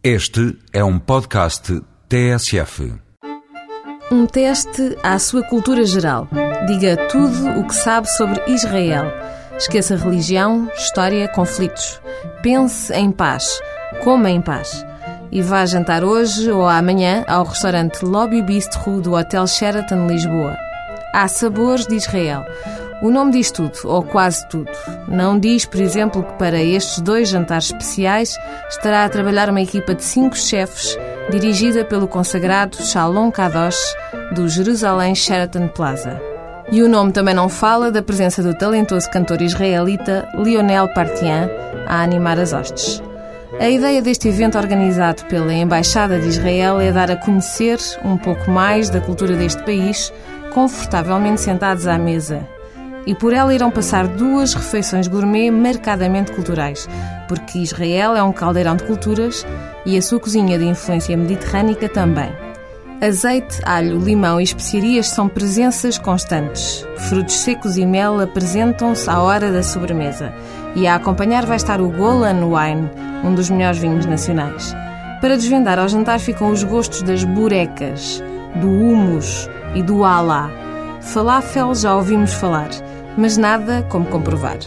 Este é um podcast TSF. Um teste à sua cultura geral. Diga tudo o que sabe sobre Israel. Esqueça religião, história, conflitos. Pense em paz. Coma em paz. E vá jantar hoje ou amanhã ao restaurante Lobby Bistro do Hotel Sheraton Lisboa. Há sabores de Israel. O nome diz tudo, ou quase tudo. Não diz, por exemplo, que para estes dois jantares especiais estará a trabalhar uma equipa de cinco chefes dirigida pelo consagrado Shalom Kadosh do Jerusalém Sheraton Plaza. E o nome também não fala da presença do talentoso cantor israelita Lionel Partian a animar as hostes. A ideia deste evento organizado pela Embaixada de Israel é dar a conhecer um pouco mais da cultura deste país, confortavelmente sentados à mesa e por ela irão passar duas refeições gourmet marcadamente culturais, porque Israel é um caldeirão de culturas e a sua cozinha de influência mediterrânica também. Azeite, alho, limão e especiarias são presenças constantes. Frutos secos e mel apresentam-se à hora da sobremesa. E a acompanhar vai estar o Golan Wine, um dos melhores vinhos nacionais. Para desvendar ao jantar ficam os gostos das burecas, do humus e do alá. Falafel já ouvimos falar mas nada como comprovar.